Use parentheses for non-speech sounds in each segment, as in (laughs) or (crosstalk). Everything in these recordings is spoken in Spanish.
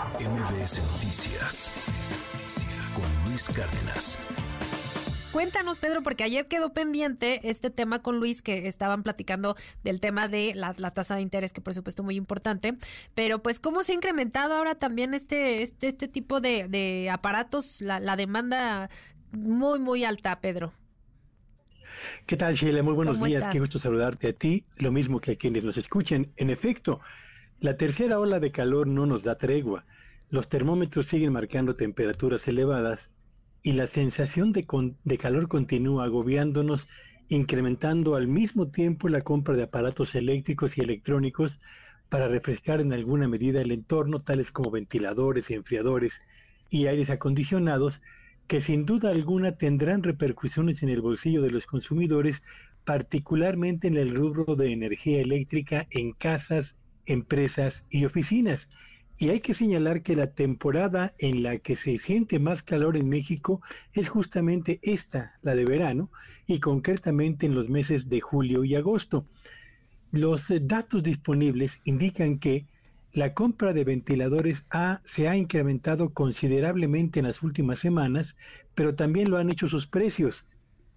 MBS Noticias con Luis Cárdenas. Cuéntanos, Pedro, porque ayer quedó pendiente este tema con Luis, que estaban platicando del tema de la, tasa de interés, que por supuesto muy importante, pero pues cómo se ha incrementado ahora también este, este, este tipo de, aparatos, la, la demanda muy, muy alta, Pedro. ¿Qué tal, Sheila? Muy buenos días. Qué gusto saludarte a ti, lo mismo que a quienes nos escuchen. En efecto, la tercera ola de calor no nos da tregua. Los termómetros siguen marcando temperaturas elevadas y la sensación de, calor continúa agobiándonos, incrementando al mismo tiempo la compra de aparatos eléctricos y electrónicos para refrescar en alguna medida el entorno, tales como ventiladores, enfriadores y aires acondicionados, que sin duda alguna tendrán repercusiones en el bolsillo de los consumidores, particularmente en el rubro de energía eléctrica en casas, empresas y oficinas. Y hay que señalar que la temporada en la que se siente más calor en México es justamente esta, la de verano, y concretamente en los meses de julio y agosto. Los datos disponibles indican que la compra de ventiladores A se ha incrementado considerablemente en las últimas semanas, pero también lo han hecho sus precios.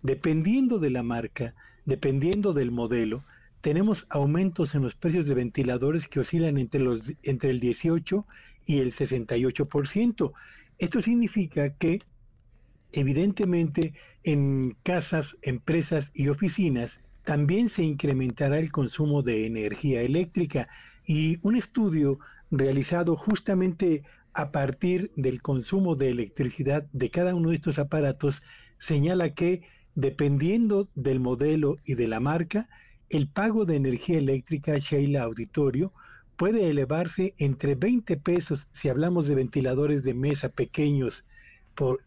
Dependiendo de la marca, dependiendo del modelo, tenemos aumentos en los precios de ventiladores que oscilan entre, los, entre el 18 y el 68%. Esto significa que evidentemente en casas, empresas y oficinas también se incrementará el consumo de energía eléctrica y un estudio realizado justamente a partir del consumo de electricidad de cada uno de estos aparatos señala que dependiendo del modelo y de la marca, el pago de energía eléctrica Sheila Auditorio puede elevarse entre 20 pesos si hablamos de ventiladores de mesa pequeños,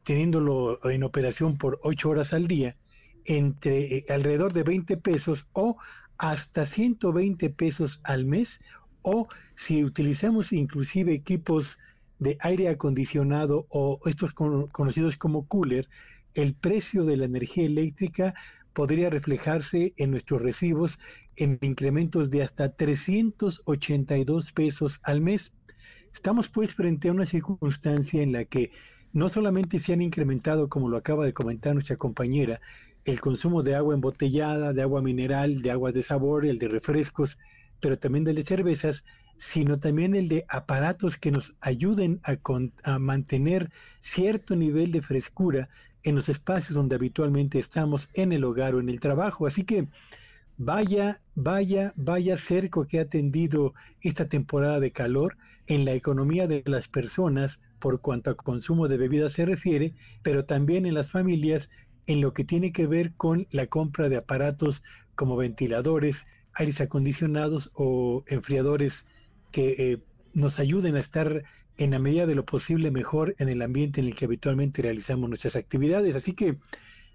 teniéndolo en operación por 8 horas al día, entre eh, alrededor de 20 pesos o hasta 120 pesos al mes o si utilizamos inclusive equipos de aire acondicionado o estos conocidos como cooler, el precio de la energía eléctrica podría reflejarse en nuestros recibos en incrementos de hasta 382 pesos al mes. Estamos pues frente a una circunstancia en la que no solamente se han incrementado, como lo acaba de comentar nuestra compañera, el consumo de agua embotellada, de agua mineral, de aguas de sabor, el de refrescos, pero también de cervezas, sino también el de aparatos que nos ayuden a, a, mantener cierto nivel de frescura en los espacios donde habitualmente estamos, en el hogar o en el trabajo. Así que vaya, vaya, vaya cerco que ha atendido esta temporada de calor en la economía de las personas por cuanto a consumo de bebidas se refiere, pero también en las familias en lo que tiene que ver con la compra de aparatos como ventiladores, aires acondicionados o enfriadores que eh, nos ayuden a estar en la medida de lo posible mejor en el ambiente en el que habitualmente realizamos nuestras actividades. Así que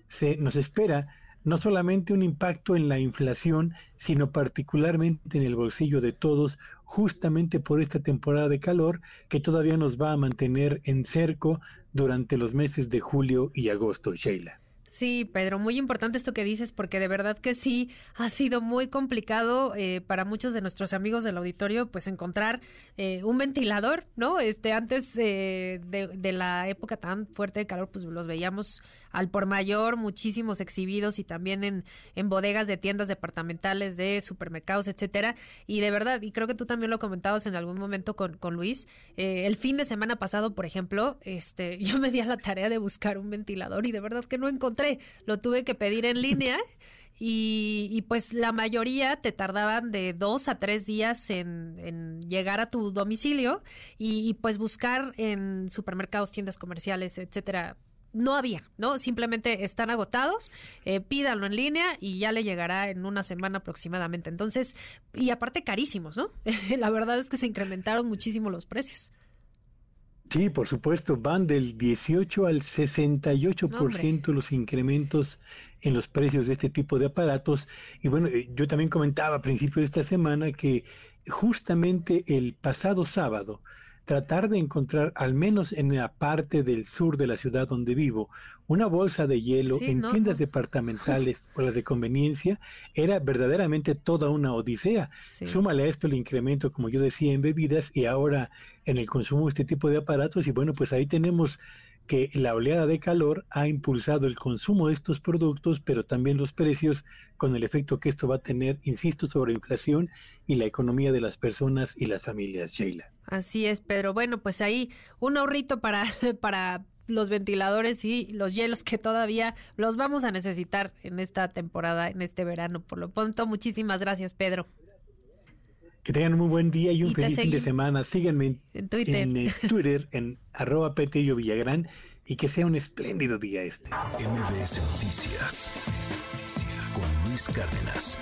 se nos espera no solamente un impacto en la inflación, sino particularmente en el bolsillo de todos, justamente por esta temporada de calor que todavía nos va a mantener en cerco durante los meses de julio y agosto, Sheila. Sí, Pedro, muy importante esto que dices porque de verdad que sí ha sido muy complicado eh, para muchos de nuestros amigos del auditorio pues encontrar eh, un ventilador, ¿no? Este antes eh, de, la época tan fuerte de calor pues los veíamos al por mayor, muchísimos exhibidos y también en, en bodegas de tiendas departamentales, de supermercados, etcétera. Y de verdad, y creo que tú también lo comentabas en algún momento con, con Luis, el fin de semana pasado, por ejemplo, este, (laughs) yo me di a la tarea de buscar un ventilador y de verdad que no encontré lo tuve que pedir en línea. Y, pues la mayoría te tardaban de dos a tres días en, llegar a tu domicilio y, pues buscar en supermercados, tiendas comerciales, etcétera. No había, ¿no? Simplemente están agotados, eh, pídanlo en línea y ya le llegará en una semana aproximadamente. Entonces, y aparte carísimos, ¿no? (laughs) la verdad es que se incrementaron muchísimo los precios. Sí, por supuesto, van del 18 al 68% los incrementos en los precios de este tipo de aparatos. Y bueno, eh, yo también comentaba a principios de esta semana que justamente el pasado sábado, tratar de encontrar, al menos en la parte del sur de la ciudad donde vivo, una bolsa de hielo en tiendas departamentales o las de conveniencia, era verdaderamente toda una odisea. Súmale a esto el incremento, como yo decía, en bebidas y ahora en el consumo de este tipo de aparatos y bueno, pues ahí tenemos que la oleada de calor ha impulsado el consumo de estos productos, pero también los precios, con el efecto que esto va a tener, insisto, sobre la inflación y la economía de las personas y las familias, Sheila. Así es, Pedro. Bueno, pues ahí un ahorrito para, (laughs) para los ventiladores y los hielos que todavía los vamos a necesitar en esta temporada, en este verano. Por lo pronto, muchísimas gracias, Pedro. Que tengan un muy buen día y un feliz fin de semana. Síganme en Twitter, en, eh, (laughs) Twitter, en arroba Petello Villagrán y que sea un espléndido día este. MBS Noticias con Luis Cárdenas.